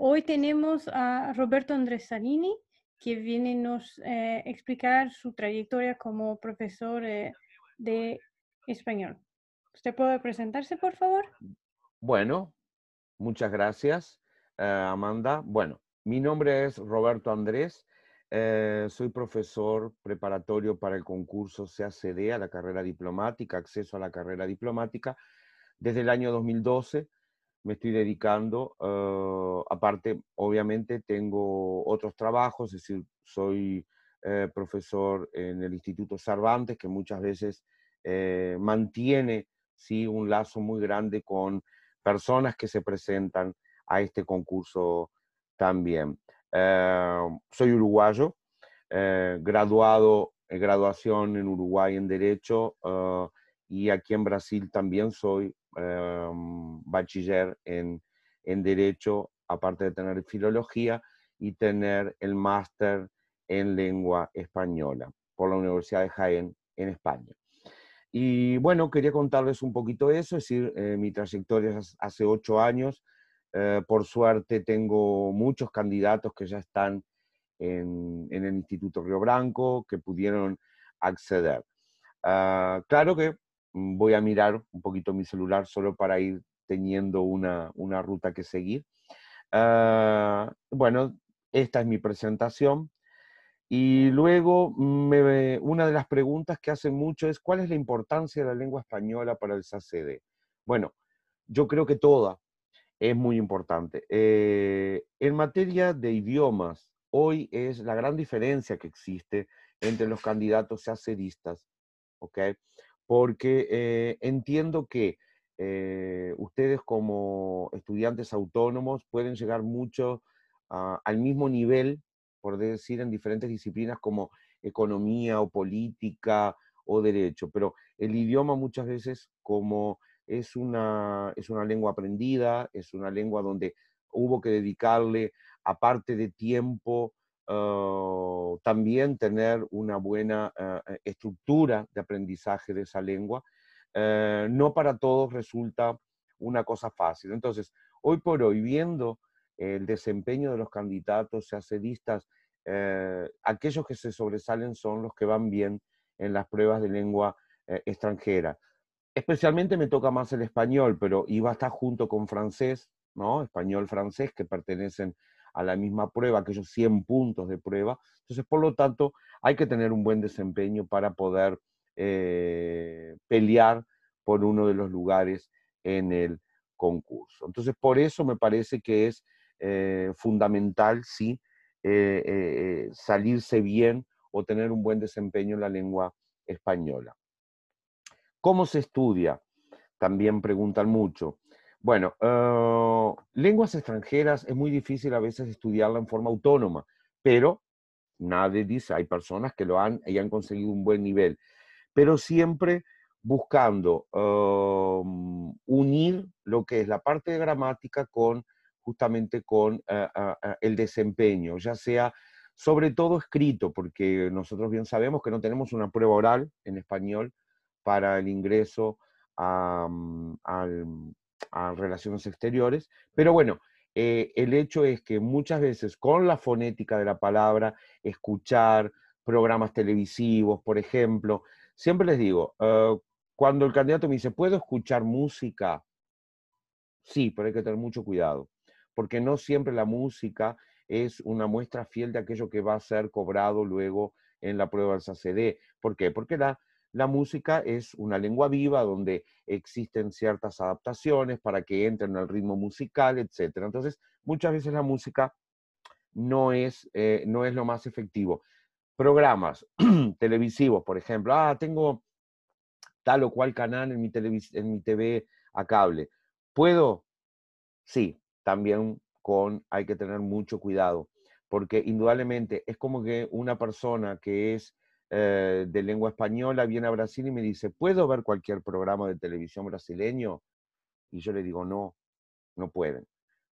Hoy tenemos a Roberto Andrés Salini, que viene nos eh, explicar su trayectoria como profesor eh, de español. ¿Usted puede presentarse, por favor? Bueno, muchas gracias, eh, Amanda. Bueno, mi nombre es Roberto Andrés. soy profesor preparatorio para el concurso CACD a la carrera diplomática, acceso a la carrera diplomática, desde el año 2012 me estoy dedicando. Eh, aparte, obviamente, tengo otros trabajos, es decir, soy eh, profesor en el Instituto Cervantes, que muchas veces eh, mantiene ¿sí? un lazo muy grande con personas que se presentan a este concurso también. soy uruguayo, graduado, graduación en Uruguay en Derecho y aquí en Brasil también soy Em, bachiller en, en Derecho, aparte de tener Filología y tener el máster en Lengua Española por la Universidad de Jaén en España. Y bueno, quería contarles un poquito eso, es decir, eh, mi trayectoria hace ocho años. Eh, por suerte tengo muchos candidatos que ya están en, en el Instituto Río Branco, que pudieron acceder. Ah, claro que voy a mirar un poquito mi celular solo para ir teniendo una, una ruta que seguir. Ah, bueno, esta es mi presentación. Y luego me, una de las preguntas que hacen mucho es, ¿cuál es la importancia de la lengua española para el SACD? Bueno, yo creo que toda es muy importante. Eh, en materia de idiomas, hoy es la gran diferencia que existe entre los candidatos SACDistas, ¿ok? Porque eh, entiendo que eh, ustedes como estudiantes autónomos pueden llegar mucho al mismo nivel, por decir, en diferentes disciplinas como economía o política o derecho, pero el idioma muchas veces como es una, es una lengua aprendida, es una lengua donde hubo que dedicarle aparte de tiempo Ah, también tener una buena eh, estructura de aprendizaje de esa lengua. Eh, no para todos resulta una cosa fácil. Entonces, hoy por hoy, viendo el desempeño de los candidatos acedistas, eh, aquellos que se sobresalen son los que van bien en las pruebas de lengua extranjera. Especialmente me toca más el español, pero iba a estar junto con francés, ¿no? Español-francés, que pertenecen a la misma prueba, aquellos 100 puntos de prueba. Entonces, por lo tanto, hay que tener un buen desempeño para poder eh, pelear por uno de los lugares en el concurso. Entonces, por eso me parece que es eh, fundamental, sí, eh, salirse bien o tener un buen desempeño en la lengua española. ¿Cómo se estudia? También preguntan mucho. Bueno, ah, lenguas extranjeras es muy difícil a veces estudiarla en forma autónoma, pero nadie dice, hay personas que lo han y han conseguido un buen nivel, pero siempre buscando unir lo que es la parte de gramática con justamente con ah, ah, el desempeño, ya sea sobre todo escrito, porque nosotros bien sabemos que no tenemos una prueba oral en español para el ingreso al, a relaciones exteriores, pero bueno, eh, el hecho es que muchas veces con la fonética de la palabra, escuchar programas televisivos, por ejemplo, siempre les digo, ah, cuando el candidato me dice, ¿puedo escuchar música? Sí, pero hay que tener mucho cuidado, porque no siempre la música es una muestra fiel de aquello que va a ser cobrado luego en la prueba del SACD. ¿Por qué? Porque la la música es una lengua viva donde existen ciertas adaptaciones para que entren al ritmo musical, etc. Entonces, muchas veces la música no es, eh, no es lo más efectivo. Programas televisivos, por ejemplo, ah, tengo tal o cual canal en mi, en mi TV a cable. ¿Puedo? Sí, también con, hay que tener mucho cuidado, porque indudablemente es como que una persona que es eh, de lengua española viene a Brasil y me dice, ¿puedo ver cualquier programa de televisión brasileño? Y yo le digo, no, no pueden.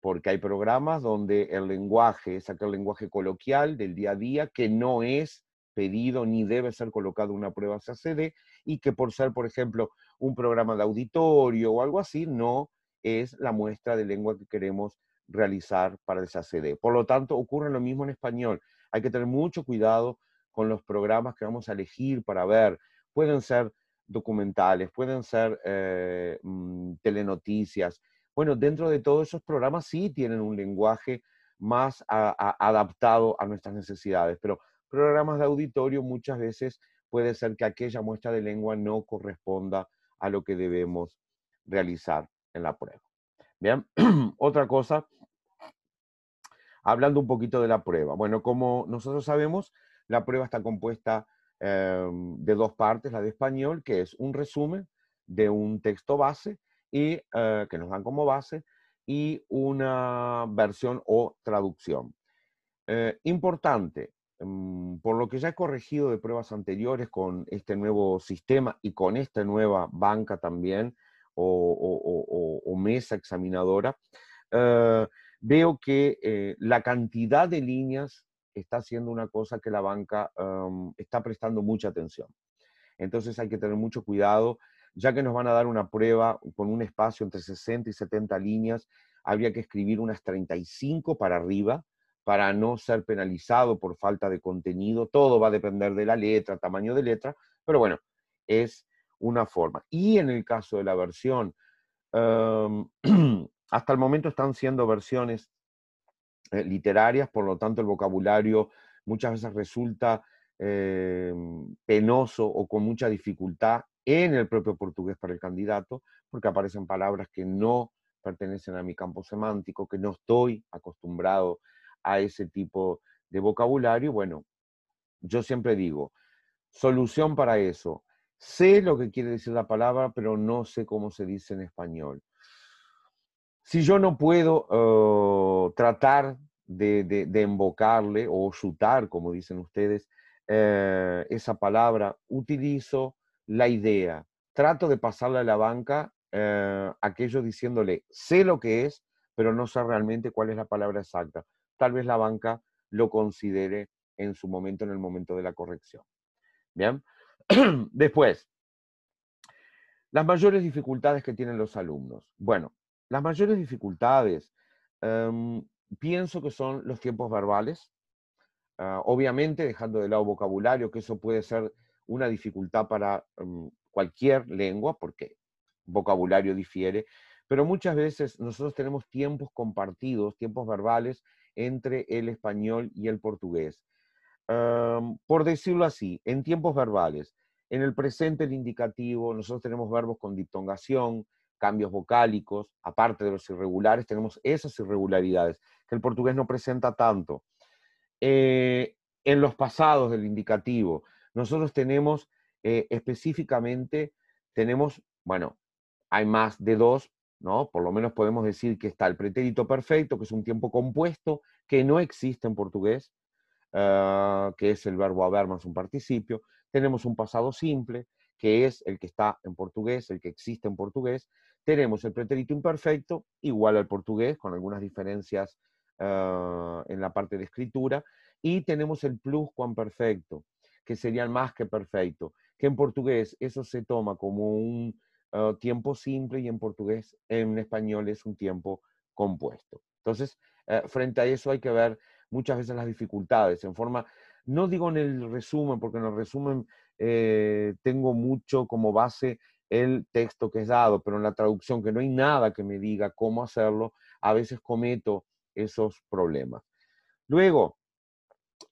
Porque hay programas donde el lenguaje es aquel lenguaje coloquial del día a día que no es pedido ni debe ser colocado una prueba CACD y que por ser, por ejemplo, un programa de auditorio o algo así, no es la muestra de lengua que queremos realizar para el SACD. Por lo tanto, ocurre lo mismo en español. Hay que tener mucho cuidado con los programas que vamos a elegir para ver. Pueden ser documentales, pueden ser eh, mm, telenoticias. Bueno, dentro de todos esos programas sí tienen un lenguaje más adaptado a nuestras necesidades, pero programas de auditorio muchas veces puede ser que aquella muestra de lengua no corresponda a lo que debemos realizar en la prueba. Bien, otra cosa, hablando un poquito de la prueba. Bueno, como nosotros sabemos, la prueba está compuesta em, de dos partes, la de español, que es un resumen de un texto base y eh, que nos dan como base, y una versión o traducción. Eh, importante, mm, por lo que ya he corregido de pruebas anteriores con este nuevo sistema y con esta nueva banca también, o, mesa examinadora, eh, veo que eh, la cantidad de líneas está haciendo una cosa que la banca está prestando mucha atención. Entonces hay que tener mucho cuidado, ya que nos van a dar una prueba con un espacio entre 60 y 70 líneas, habría que escribir unas 35 para arriba para no ser penalizado por falta de contenido. Todo va a depender de la letra, tamaño de letra, pero bueno, es una forma. Y en el caso de la versión, hasta el momento están siendo versiones eh, literarias, por lo tanto el vocabulario muchas veces resulta em, penoso o con mucha dificultad en el propio portugués para el candidato, porque aparecen palabras que no pertenecen a mi campo semántico, que no estoy acostumbrado a ese tipo de vocabulario. Bueno, yo siempre digo, solución para eso, Sé lo que quiere decir la palabra, pero no sé cómo se dice en español. Si yo no puedo oh, tratar de, de, invocarle o chutar, como dicen ustedes, eh, esa palabra, utilizo la idea. Trato de pasarle a la banca eh, aquello diciéndole, sé lo que es, pero no sé realmente cuál es la palabra exacta. Tal vez la banca lo considere en su momento, en el momento de la corrección. Bien, Después, las mayores dificultades que tienen los alumnos. Bueno, las mayores dificultades em, pienso que son los tiempos verbales, ah, obviamente dejando de lado vocabulario, que eso puede ser una dificultad para em, cualquier lengua, porque vocabulario difiere, pero muchas veces nosotros tenemos tiempos compartidos, tiempos verbales entre el español y el portugués. Por decirlo así, en tiempos verbales, en el presente, el indicativo, nosotros tenemos verbos con diptongación, cambios vocálicos, aparte de los irregulares, tenemos esas irregularidades que el portugués no presenta tanto. Eh, en los pasados del indicativo, nosotros tenemos eh, específicamente, tenemos, bueno, hay más de dos, ¿no? Por lo menos podemos decir que está el pretérito perfecto, que es un tiempo compuesto, que no existe en portugués, Ah, que es el verbo haber más un participio. Tenemos un pasado simple, que es el que está en portugués, el que existe en portugués. Tenemos el pretérito imperfecto, igual al portugués, con algunas diferencias ah, en la parte de escritura. Y tenemos el pluscuamperfecto, que sería el más que perfecto, que en portugués eso se toma como un ah, tiempo simple y en portugués, en español es un tiempo compuesto. Entonces, eh, frente a eso hay que ver muchas veces las dificultades, en forma, no digo en el resumen, porque en el resumen eh, tengo mucho como base el texto que es dado, pero en la traducción, que no hay nada que me diga cómo hacerlo, a veces cometo esos problemas. Luego,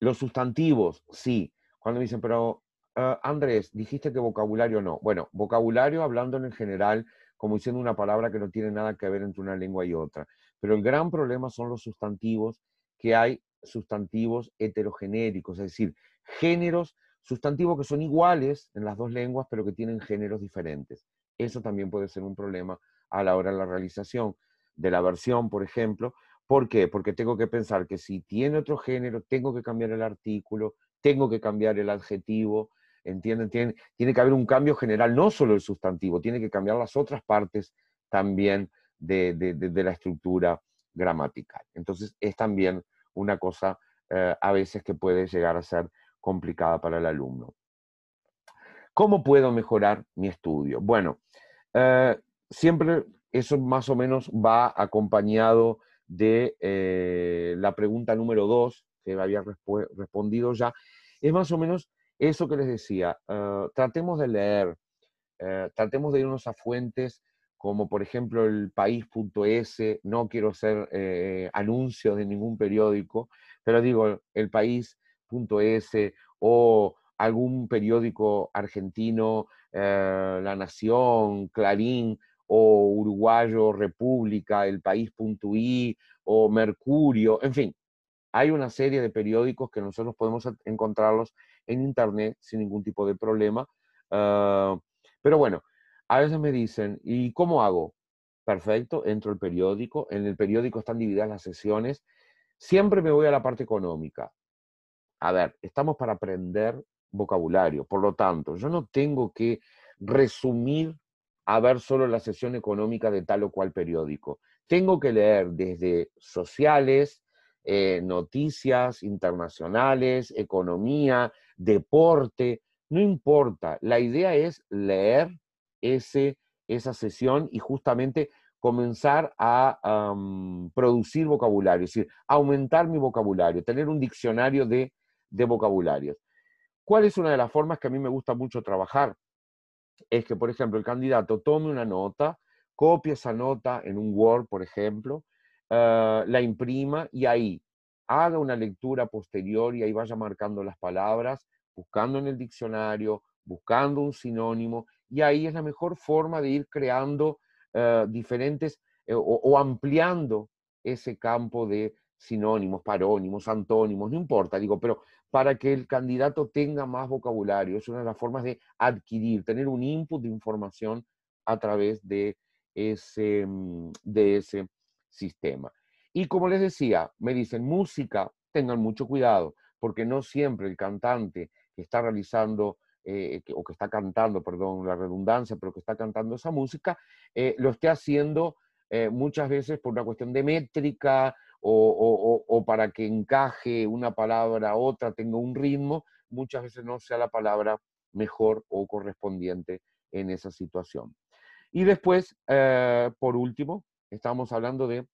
los sustantivos, sí. Cuando me dicen, pero ah, Andrés, dijiste que vocabulario no. Bueno, vocabulario hablando en general, como diciendo una palabra que no tiene nada que ver entre una lengua y otra. Pero el gran problema son los sustantivos que hay sustantivos heterogenéricos, es decir, géneros, sustantivos que son iguales en las dos lenguas, pero que tienen géneros diferentes. Eso también puede ser un problema a la hora de la realización de la versión, por ejemplo. ¿Por qué? Porque tengo que pensar que si tiene otro género, tengo que cambiar el artículo, tengo que cambiar el adjetivo, ¿entienden? Tiene, tiene que haber un cambio general, no solo el sustantivo, tiene que cambiar las otras partes también de, de la estructura gramatical. Entonces, es también una cosa eh, a veces que puede llegar a ser complicada para el alumno. ¿Cómo puedo mejorar mi estudio? Bueno, eh, siempre eso más o menos va acompañado de eh, la pregunta número dos, que había respondido ya, es más o menos eso que les decía. Ah, tratemos de leer, eh, tratemos de irnos a fuentes como por ejemplo el país.es, no quiero hacer eh, anuncios de ningún periódico, pero digo el o algún periódico argentino, La Nación, Clarín, o Uruguayo República, El País.i o Mercurio, en fin, hay una serie de periódicos que nosotros podemos encontrarlos en Internet sin ningún tipo de problema. Ah, pero bueno, a veces me dicen, ¿y cómo hago? Perfecto, entro al periódico, en el periódico están divididas las sesiones, siempre me voy a la parte económica. A ver, estamos para aprender vocabulario, por lo tanto, yo no tengo que resumir a ver solo la sesión económica de tal o cual periódico. Tengo que leer desde sociales, eh, noticias internacionales, economía, deporte, no importa. La idea es leer ese, esa sesión y justamente comenzar a producir vocabulario, es decir, aumentar mi vocabulario, tener un diccionario de, de vocabularios. ¿Cuál es una de las formas que a mí me gusta mucho trabajar? es que, por ejemplo, el candidato tome una nota, copie esa nota en un Word, por ejemplo, ah, la imprima y ahí haga una lectura posterior y ahí vaya marcando las palabras, buscando en el diccionario, buscando un sinónimo, y ahí es la mejor forma de ir creando ah, diferentes eh, o, ampliando ese campo de sinónimos, parónimos, antónimos, no importa, digo, pero para que el candidato tenga más vocabulario. Es una de las formas de adquirir, tener un input de información a través de ese, mm, de ese sistema. Y como les decía, me dicen música, tengan mucho cuidado, porque no siempre el cantante que está realizando eh, o que está cantando, perdón la redundancia, pero que está cantando esa música, eh, lo esté haciendo eh, muchas veces por una cuestión de métrica o, para que encaje una palabra a otra, tenga un ritmo, muchas veces no sea la palabra mejor o correspondiente en esa situación. Y después, eh, por último, estamos hablando de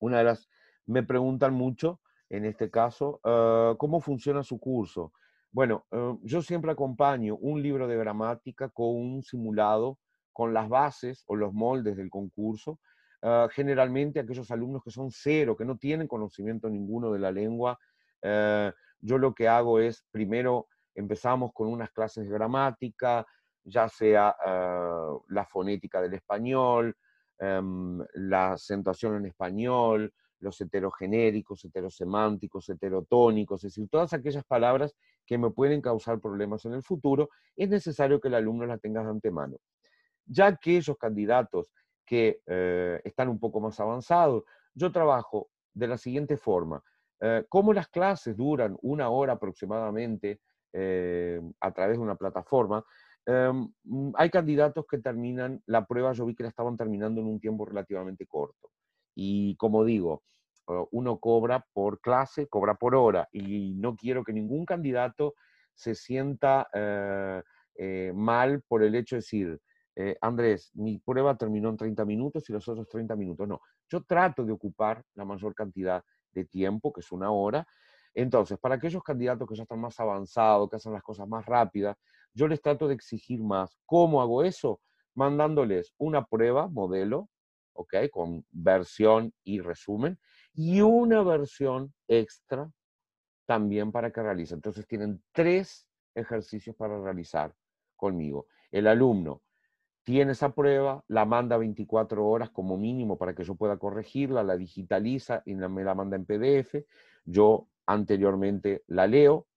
una de las, me preguntan mucho, en este caso, eh, ¿cómo funciona su curso? Bueno, eh, yo siempre acompaño un libro de gramática con un simulado, con las bases o los moldes del concurso, Ah, generalmente aquellos alumnos que son cero, que no tienen conocimiento ninguno de la lengua, eh, yo lo que hago es, primero empezamos con unas clases de gramática, ya sea ah, la fonética del español, em, la acentuación en español, los heterogenéricos, heterosemánticos, heterotónicos, es decir, todas aquellas palabras que me pueden causar problemas en el futuro, es necesario que el alumno las tenga de antemano. Ya aquellos candidatos que eh, están un poco más avanzados. Yo trabajo de la siguiente forma. Eh, como las clases duran una hora aproximadamente eh, a través de una plataforma, mm, hay candidatos que terminan la prueba, yo vi que la estaban terminando en un tiempo relativamente corto. Y como digo, uno cobra por clase, cobra por hora, y no quiero que ningún candidato se sienta mal por el hecho de decir, eh, Andrés, mi prueba terminó en 30 minutos y los otros 30 minutos no. Yo trato de ocupar la mayor cantidad de tiempo, que es una hora. Entonces, para aquellos candidatos que ya están más avanzados, que hacen las cosas más rápidas, yo les trato de exigir más. ¿Cómo hago eso? Mandándoles una prueba, modelo, ¿ok? Con versión y resumen, y una versión extra también para que realicen. Entonces, tienen tres ejercicios para realizar conmigo. El alumno tiene esa prueba, la manda 24 horas como mínimo para que yo pueda corregirla, la digitaliza y me la manda en PDF. Yo anteriormente la leo,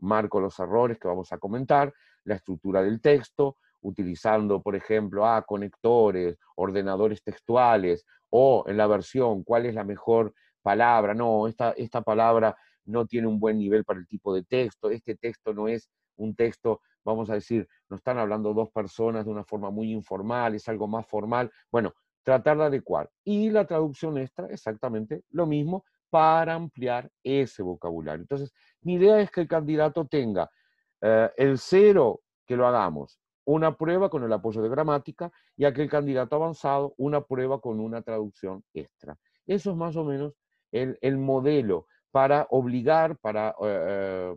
marco los errores que vamos a comentar, la estructura del texto, utilizando, por ejemplo, a conectores, ordenadores textuales, o en la versión, cuál es la mejor palabra. No, esta, esta palabra no tiene un buen nivel para el tipo de texto, este texto no es un texto vamos a decir, no están hablando dos personas de una forma muy informal, es algo más formal. Bueno, tratar de adecuar. Y la traducción extra, exactamente lo mismo, para ampliar ese vocabulario. Entonces, mi idea es que el candidato tenga eh, el cero, que lo hagamos, una prueba con el apoyo de gramática, y aquel candidato avanzado, una prueba con una traducción extra. Eso es más o menos el, modelo para obligar, para, eh, eh,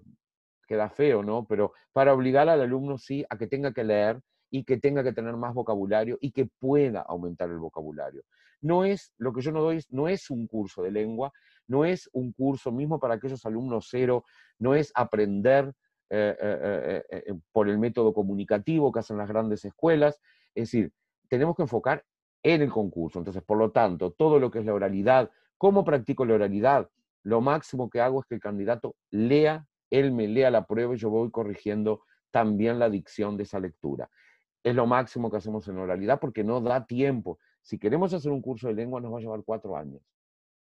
queda feo, ¿no? Pero para obligar al alumno sí a que tenga que leer y que tenga que tener más vocabulario y que pueda aumentar el vocabulario. No es, lo que yo no doy, no es un curso de lengua, no es un curso mismo para aquellos alumnos cero, no es aprender eh, por el método comunicativo que hacen las grandes escuelas, es decir, tenemos que enfocar en el concurso. Entonces, por lo tanto, todo lo que es la oralidad, ¿cómo practico la oralidad? Lo máximo que hago es que el candidato lea, él me lea la prueba y yo voy corrigiendo también la dicción de esa lectura. Es lo máximo que hacemos en oralidad porque no da tiempo. Si queremos hacer un curso de lengua nos va a llevar cuatro años,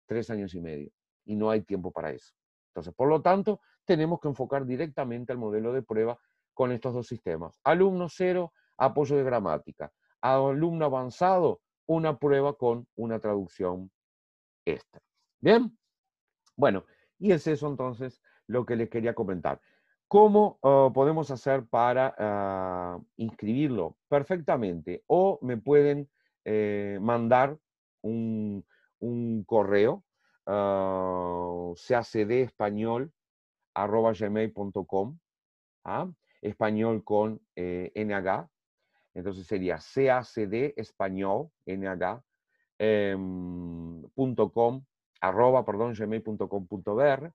tres años y medio, y no hay tiempo para eso. Entonces, por lo tanto, tenemos que enfocar directamente al modelo de prueba con estos dos sistemas. Alumno cero, apoyo de gramática. Alumno avanzado, una prueba con una traducción extra. ¿Bien? Bueno, y es eso entonces lo que les quería comentar. ¿Cómo ah, podemos hacer para ah, inscribirlo? Perfectamente. O me pueden eh, mandar un, correo, uh, español arroba gmail.com, ¿ah? español con eh, NH, entonces sería cacd español, com, arroba, perdón, gmail.com.br,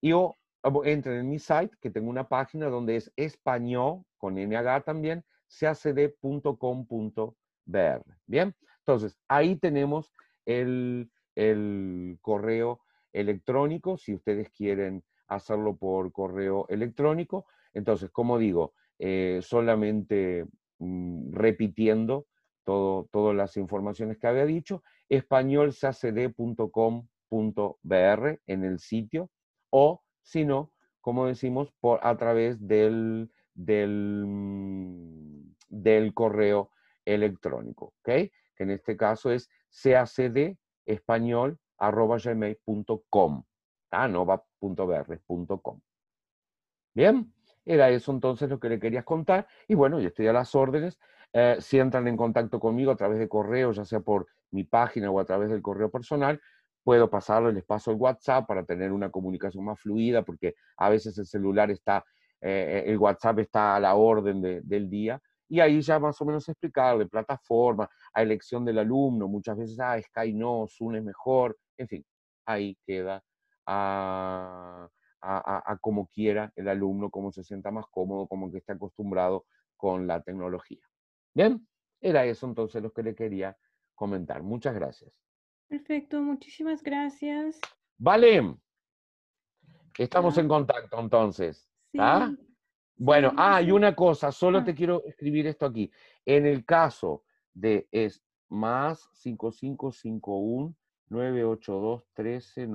y o entren en mi site, que tengo una página donde es español, con nh también, cacd.com.br. Bien, entonces ahí tenemos el, el correo electrónico, si ustedes quieren hacerlo por correo electrónico. Entonces, como digo, eh, solamente Mm, repitiendo todo, todas las informaciones que había dicho, españolsacd.com.br en el sitio, o si no, como decimos, por, a través del, del, mm, del correo electrónico. Que en este caso es cacdespañol.com, ah, no va .br, Bien, era eso entonces lo que le querías contar. Y bueno, yo estoy a las órdenes. Eh, si entran en contacto conmigo a través de correo, ya sea por mi página o a través del correo personal, puedo pasarles, les paso el WhatsApp para tener una comunicación más fluida, porque a veces el celular está, eh, el WhatsApp está a la orden del día. Y ahí ya más o menos explicarle plataforma, a elección del alumno, muchas veces, ah, Sky no, Zoom es mejor, en fin, ahí queda a, a, como quiera el alumno, como se sienta más cómodo, como que esté acostumbrado con la tecnología. Bien, era eso entonces lo que le quería comentar. Muchas gracias. Perfecto, muchísimas gracias. Vale. Estamos en contacto entonces. ¿ah? Bueno, ah, y una cosa, solo ah. te quiero escribir esto aquí. En el caso de es más 5551 982 13